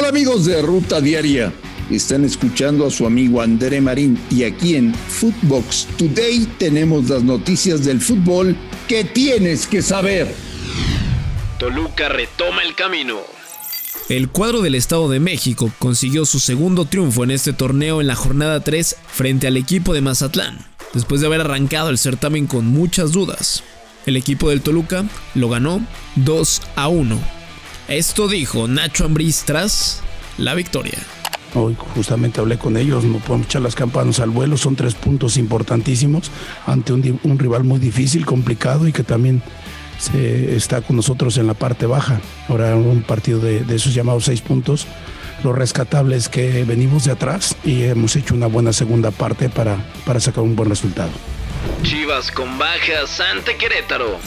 Hola amigos de Ruta Diaria. Están escuchando a su amigo André Marín y aquí en Footbox Today tenemos las noticias del fútbol que tienes que saber. Toluca retoma el camino. El cuadro del Estado de México consiguió su segundo triunfo en este torneo en la jornada 3 frente al equipo de Mazatlán, después de haber arrancado el certamen con muchas dudas. El equipo del Toluca lo ganó 2 a 1. Esto dijo Nacho Ambriz tras la victoria. Hoy justamente hablé con ellos, no podemos echar las campanas al vuelo, son tres puntos importantísimos ante un, rival muy difícil, complicado y que también se está con nosotros en la parte baja. Ahora un partido de, esos llamados seis puntos. Lo rescatable es que venimos de atrás y hemos hecho una buena segunda parte para, para sacar un buen resultado. Chivas con bajas ante Querétaro.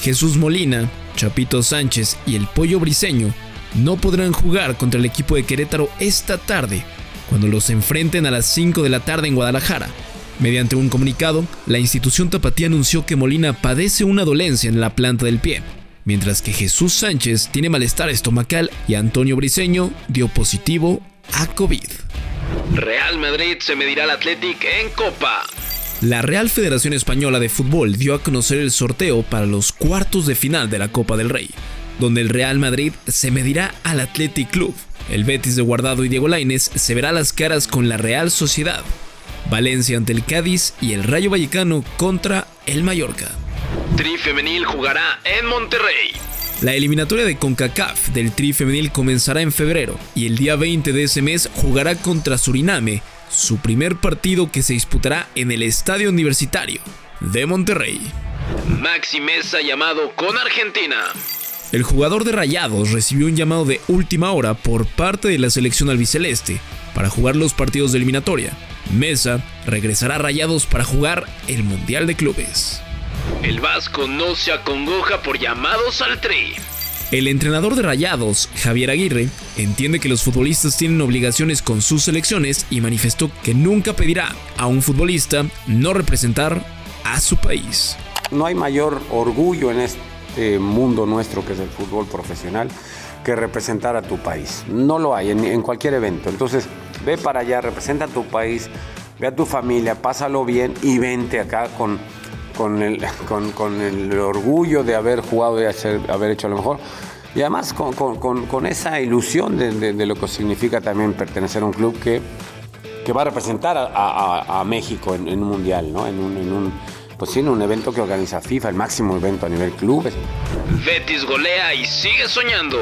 Jesús Molina, Chapito Sánchez y el Pollo Briseño no podrán jugar contra el equipo de Querétaro esta tarde, cuando los enfrenten a las 5 de la tarde en Guadalajara. Mediante un comunicado, la institución tapatía anunció que Molina padece una dolencia en la planta del pie, mientras que Jesús Sánchez tiene malestar estomacal y Antonio Briseño dio positivo a COVID. Real Madrid se medirá al Athletic en Copa. La Real Federación Española de Fútbol dio a conocer el sorteo para los cuartos de final de la Copa del Rey donde el Real Madrid se medirá al Athletic Club. El Betis de Guardado y Diego Lainez se verá las caras con la Real Sociedad. Valencia ante el Cádiz y el Rayo Vallecano contra el Mallorca. Tri Femenil jugará en Monterrey. La eliminatoria de CONCACAF del Tri Femenil comenzará en febrero y el día 20 de ese mes jugará contra Suriname, su primer partido que se disputará en el Estadio Universitario de Monterrey. Maxi Mesa llamado con Argentina. El jugador de Rayados recibió un llamado de última hora por parte de la selección albiceleste para jugar los partidos de eliminatoria. Mesa regresará a Rayados para jugar el Mundial de Clubes. El Vasco no se acongoja por llamados al tri. El entrenador de Rayados, Javier Aguirre, entiende que los futbolistas tienen obligaciones con sus selecciones y manifestó que nunca pedirá a un futbolista no representar a su país. No hay mayor orgullo en este mundo nuestro que es el fútbol profesional que representar a tu país. No lo hay en, cualquier evento. Entonces, ve para allá, representa a tu país, ve a tu familia, pásalo bien y vente acá con, con, el, con, el orgullo de haber jugado y haber hecho lo mejor. Y además con, esa ilusión de, lo que significa también pertenecer a un club que, que va a representar a, México en, un mundial, ¿no? en un pues sí, un evento que organiza FIFA, el máximo evento a nivel clubes. Betis golea y sigue soñando.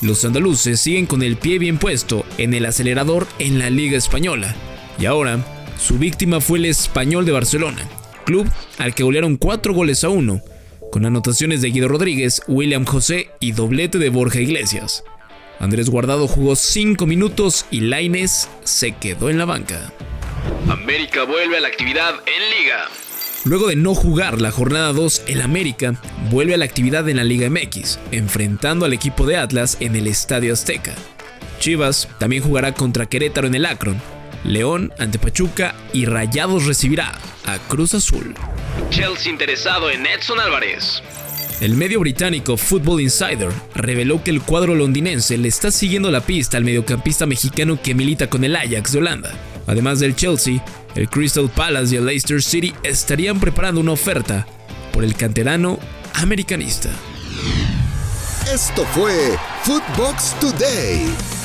Los andaluces siguen con el pie bien puesto en el acelerador en la Liga Española. Y ahora, su víctima fue el Español de Barcelona, club al que golearon 4 goles a 1, con anotaciones de Guido Rodríguez, William José y doblete de Borja Iglesias. Andrés Guardado jugó 5 minutos y Laines se quedó en la banca. América vuelve a la actividad en Liga. Luego de no jugar la jornada 2, el América vuelve a la actividad en la Liga MX, enfrentando al equipo de Atlas en el Estadio Azteca. Chivas también jugará contra Querétaro en el Akron, León ante Pachuca y Rayados recibirá a Cruz Azul. Chelsea interesado en Edson Álvarez. El medio británico Football Insider reveló que el cuadro londinense le está siguiendo la pista al mediocampista mexicano que milita con el Ajax de Holanda. Además del Chelsea, el Crystal Palace y el Leicester City estarían preparando una oferta por el canterano americanista. Esto fue Footbox Today.